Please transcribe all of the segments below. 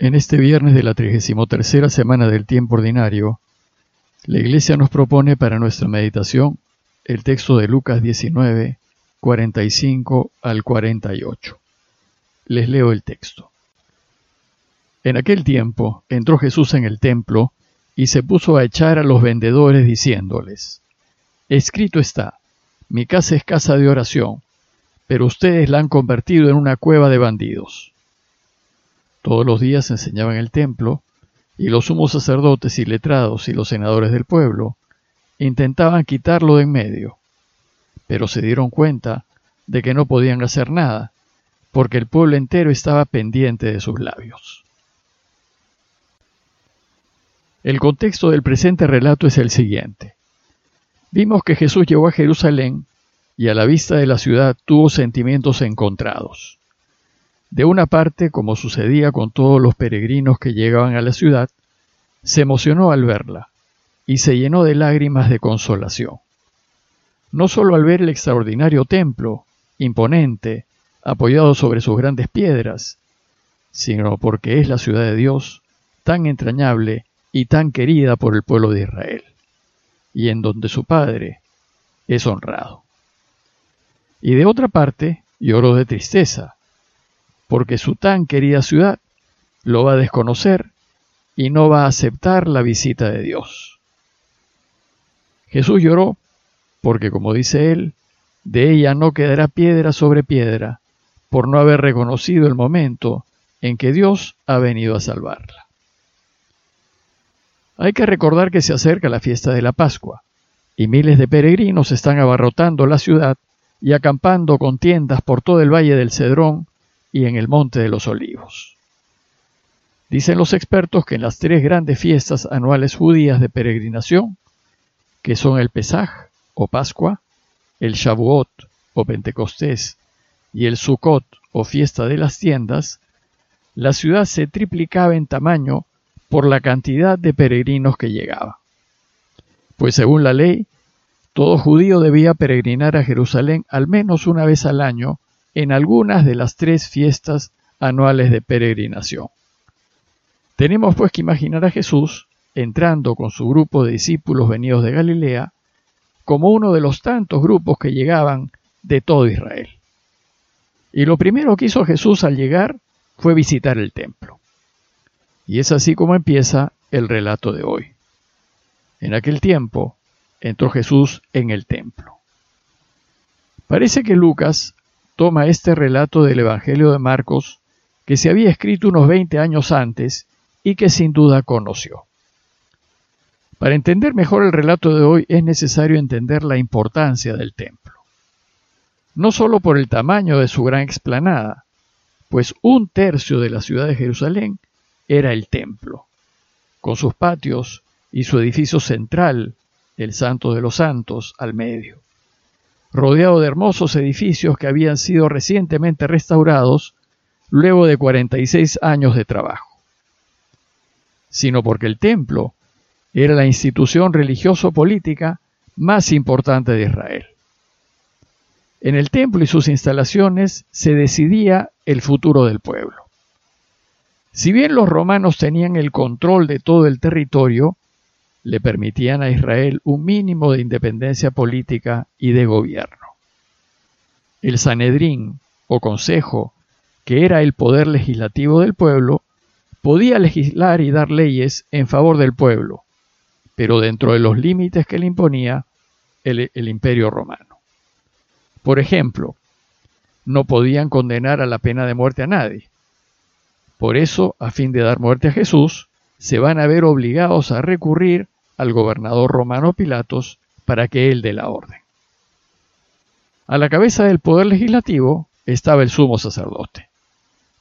En este viernes de la 33 semana del tiempo ordinario, la Iglesia nos propone para nuestra meditación el texto de Lucas 19, 45 al 48. Les leo el texto. En aquel tiempo entró Jesús en el templo y se puso a echar a los vendedores diciéndoles, Escrito está, mi casa es casa de oración, pero ustedes la han convertido en una cueva de bandidos. Todos los días enseñaba en el templo, y los sumos sacerdotes y letrados y los senadores del pueblo intentaban quitarlo de en medio, pero se dieron cuenta de que no podían hacer nada, porque el pueblo entero estaba pendiente de sus labios. El contexto del presente relato es el siguiente. Vimos que Jesús llegó a Jerusalén y a la vista de la ciudad tuvo sentimientos encontrados. De una parte, como sucedía con todos los peregrinos que llegaban a la ciudad, se emocionó al verla y se llenó de lágrimas de consolación. No solo al ver el extraordinario templo, imponente, apoyado sobre sus grandes piedras, sino porque es la ciudad de Dios, tan entrañable y tan querida por el pueblo de Israel, y en donde su Padre es honrado. Y de otra parte, lloró de tristeza, porque su tan querida ciudad lo va a desconocer y no va a aceptar la visita de Dios. Jesús lloró porque, como dice él, de ella no quedará piedra sobre piedra por no haber reconocido el momento en que Dios ha venido a salvarla. Hay que recordar que se acerca la fiesta de la Pascua y miles de peregrinos están abarrotando la ciudad y acampando con tiendas por todo el valle del Cedrón y en el Monte de los Olivos. Dicen los expertos que en las tres grandes fiestas anuales judías de peregrinación, que son el Pesaj o Pascua, el Shavuot o Pentecostés y el Sukkot o fiesta de las tiendas, la ciudad se triplicaba en tamaño por la cantidad de peregrinos que llegaba. Pues según la ley, todo judío debía peregrinar a Jerusalén al menos una vez al año en algunas de las tres fiestas anuales de peregrinación. Tenemos pues que imaginar a Jesús entrando con su grupo de discípulos venidos de Galilea como uno de los tantos grupos que llegaban de todo Israel. Y lo primero que hizo Jesús al llegar fue visitar el templo. Y es así como empieza el relato de hoy. En aquel tiempo entró Jesús en el templo. Parece que Lucas toma este relato del Evangelio de Marcos, que se había escrito unos 20 años antes y que sin duda conoció. Para entender mejor el relato de hoy es necesario entender la importancia del templo. No solo por el tamaño de su gran explanada, pues un tercio de la ciudad de Jerusalén era el templo, con sus patios y su edificio central, el Santo de los Santos, al medio rodeado de hermosos edificios que habían sido recientemente restaurados luego de 46 años de trabajo, sino porque el templo era la institución religioso-política más importante de Israel. En el templo y sus instalaciones se decidía el futuro del pueblo. Si bien los romanos tenían el control de todo el territorio, le permitían a Israel un mínimo de independencia política y de gobierno. El Sanedrín, o Consejo, que era el poder legislativo del pueblo, podía legislar y dar leyes en favor del pueblo, pero dentro de los límites que le imponía el, el imperio romano. Por ejemplo, no podían condenar a la pena de muerte a nadie. Por eso, a fin de dar muerte a Jesús, se van a ver obligados a recurrir al gobernador romano Pilatos para que él dé la orden. A la cabeza del poder legislativo estaba el sumo sacerdote,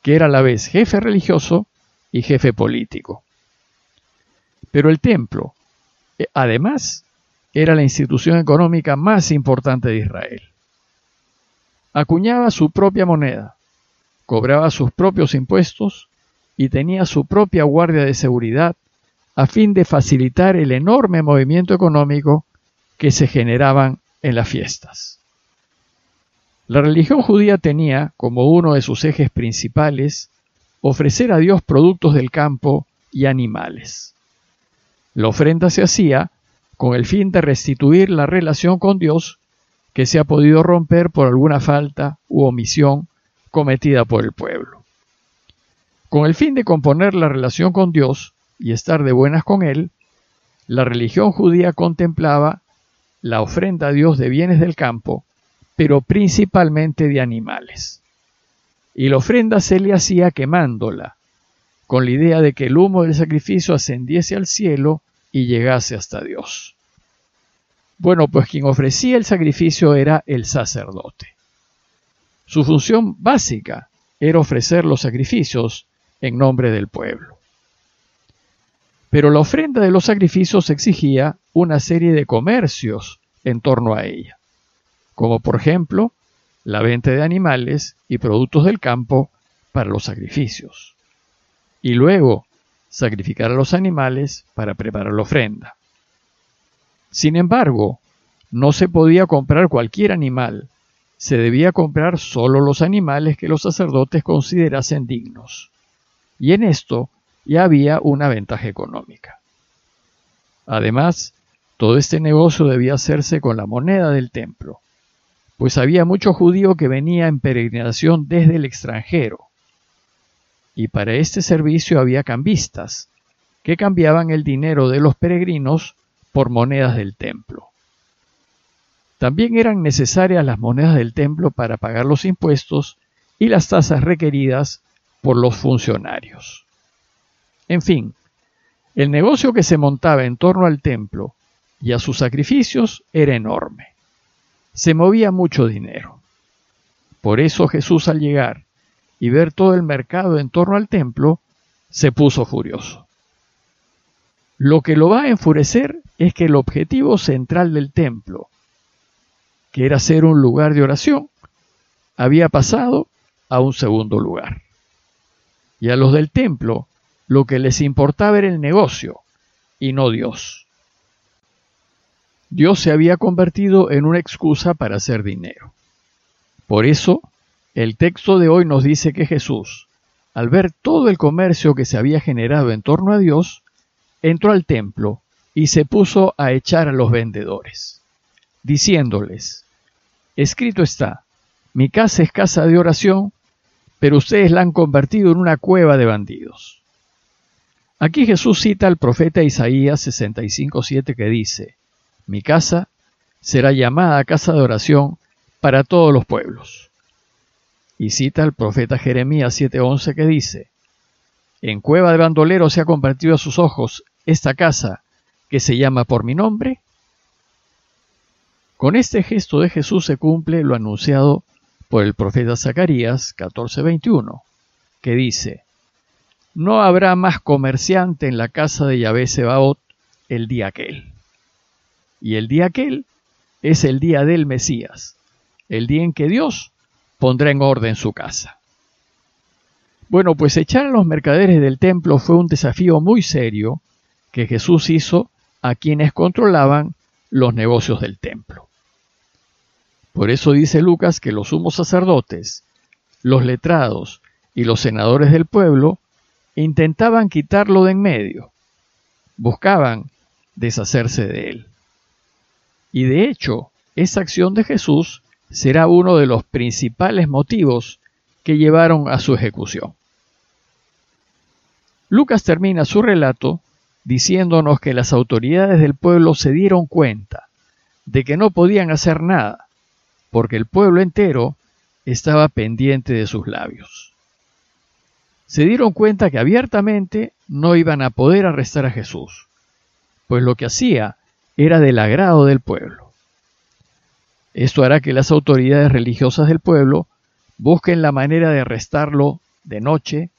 que era a la vez jefe religioso y jefe político. Pero el templo, eh, además, era la institución económica más importante de Israel. Acuñaba su propia moneda, cobraba sus propios impuestos y tenía su propia guardia de seguridad a fin de facilitar el enorme movimiento económico que se generaban en las fiestas. La religión judía tenía como uno de sus ejes principales ofrecer a Dios productos del campo y animales. La ofrenda se hacía con el fin de restituir la relación con Dios que se ha podido romper por alguna falta u omisión cometida por el pueblo. Con el fin de componer la relación con Dios y estar de buenas con Él, la religión judía contemplaba la ofrenda a Dios de bienes del campo, pero principalmente de animales. Y la ofrenda se le hacía quemándola, con la idea de que el humo del sacrificio ascendiese al cielo y llegase hasta Dios. Bueno, pues quien ofrecía el sacrificio era el sacerdote. Su función básica era ofrecer los sacrificios en nombre del pueblo. Pero la ofrenda de los sacrificios exigía una serie de comercios en torno a ella, como por ejemplo la venta de animales y productos del campo para los sacrificios, y luego sacrificar a los animales para preparar la ofrenda. Sin embargo, no se podía comprar cualquier animal, se debía comprar solo los animales que los sacerdotes considerasen dignos. Y en esto ya había una ventaja económica. Además, todo este negocio debía hacerse con la moneda del templo, pues había mucho judío que venía en peregrinación desde el extranjero. Y para este servicio había cambistas, que cambiaban el dinero de los peregrinos por monedas del templo. También eran necesarias las monedas del templo para pagar los impuestos y las tasas requeridas por los funcionarios. En fin, el negocio que se montaba en torno al templo y a sus sacrificios era enorme. Se movía mucho dinero. Por eso Jesús al llegar y ver todo el mercado en torno al templo, se puso furioso. Lo que lo va a enfurecer es que el objetivo central del templo, que era ser un lugar de oración, había pasado a un segundo lugar. Y a los del templo lo que les importaba era el negocio y no Dios. Dios se había convertido en una excusa para hacer dinero. Por eso, el texto de hoy nos dice que Jesús, al ver todo el comercio que se había generado en torno a Dios, entró al templo y se puso a echar a los vendedores, diciéndoles, escrito está, mi casa es casa de oración, pero ustedes la han convertido en una cueva de bandidos. Aquí Jesús cita al profeta Isaías 65.7 que dice, mi casa será llamada casa de oración para todos los pueblos. Y cita al profeta Jeremías 7.11 que dice, en cueva de bandoleros se ha convertido a sus ojos esta casa que se llama por mi nombre. Con este gesto de Jesús se cumple lo anunciado por el profeta Zacarías 14:21, que dice, No habrá más comerciante en la casa de Yahvé Sebaot el día aquel. Y el día aquel es el día del Mesías, el día en que Dios pondrá en orden su casa. Bueno, pues echar a los mercaderes del templo fue un desafío muy serio que Jesús hizo a quienes controlaban los negocios del templo. Por eso dice Lucas que los sumos sacerdotes, los letrados y los senadores del pueblo intentaban quitarlo de en medio, buscaban deshacerse de él. Y de hecho, esa acción de Jesús será uno de los principales motivos que llevaron a su ejecución. Lucas termina su relato diciéndonos que las autoridades del pueblo se dieron cuenta de que no podían hacer nada, porque el pueblo entero estaba pendiente de sus labios. Se dieron cuenta que abiertamente no iban a poder arrestar a Jesús, pues lo que hacía era del agrado del pueblo. Esto hará que las autoridades religiosas del pueblo busquen la manera de arrestarlo de noche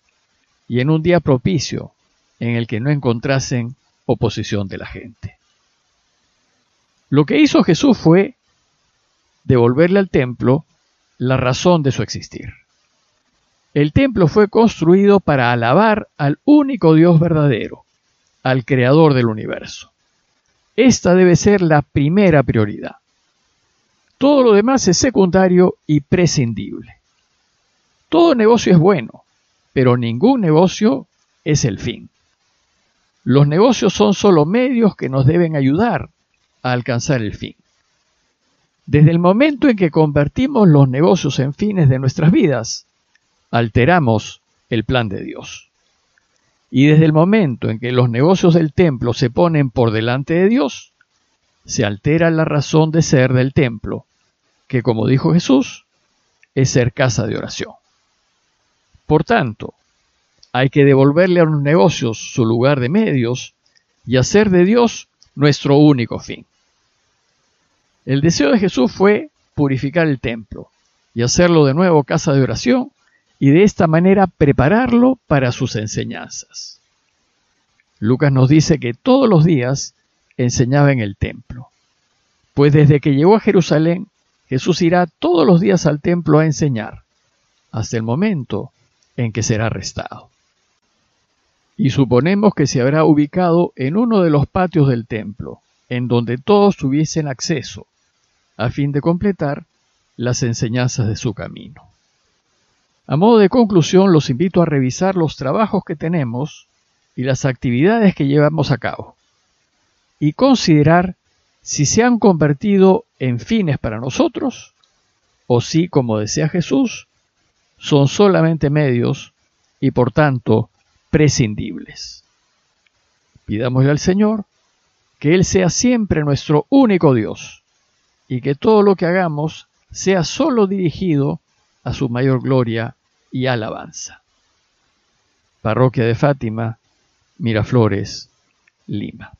y en un día propicio en el que no encontrasen oposición de la gente. Lo que hizo Jesús fue devolverle al templo la razón de su existir. El templo fue construido para alabar al único Dios verdadero, al Creador del universo. Esta debe ser la primera prioridad. Todo lo demás es secundario y prescindible. Todo negocio es bueno, pero ningún negocio es el fin. Los negocios son solo medios que nos deben ayudar a alcanzar el fin. Desde el momento en que convertimos los negocios en fines de nuestras vidas, alteramos el plan de Dios. Y desde el momento en que los negocios del templo se ponen por delante de Dios, se altera la razón de ser del templo, que como dijo Jesús, es ser casa de oración. Por tanto, hay que devolverle a los negocios su lugar de medios y hacer de Dios nuestro único fin. El deseo de Jesús fue purificar el templo y hacerlo de nuevo casa de oración y de esta manera prepararlo para sus enseñanzas. Lucas nos dice que todos los días enseñaba en el templo, pues desde que llegó a Jerusalén, Jesús irá todos los días al templo a enseñar, hasta el momento en que será arrestado. Y suponemos que se habrá ubicado en uno de los patios del templo, en donde todos tuviesen acceso, a fin de completar las enseñanzas de su camino. A modo de conclusión, los invito a revisar los trabajos que tenemos y las actividades que llevamos a cabo, y considerar si se han convertido en fines para nosotros, o si, como decía Jesús, son solamente medios y por tanto prescindibles. Pidámosle al Señor que Él sea siempre nuestro único Dios y que todo lo que hagamos sea solo dirigido a su mayor gloria y alabanza. Parroquia de Fátima, Miraflores, Lima.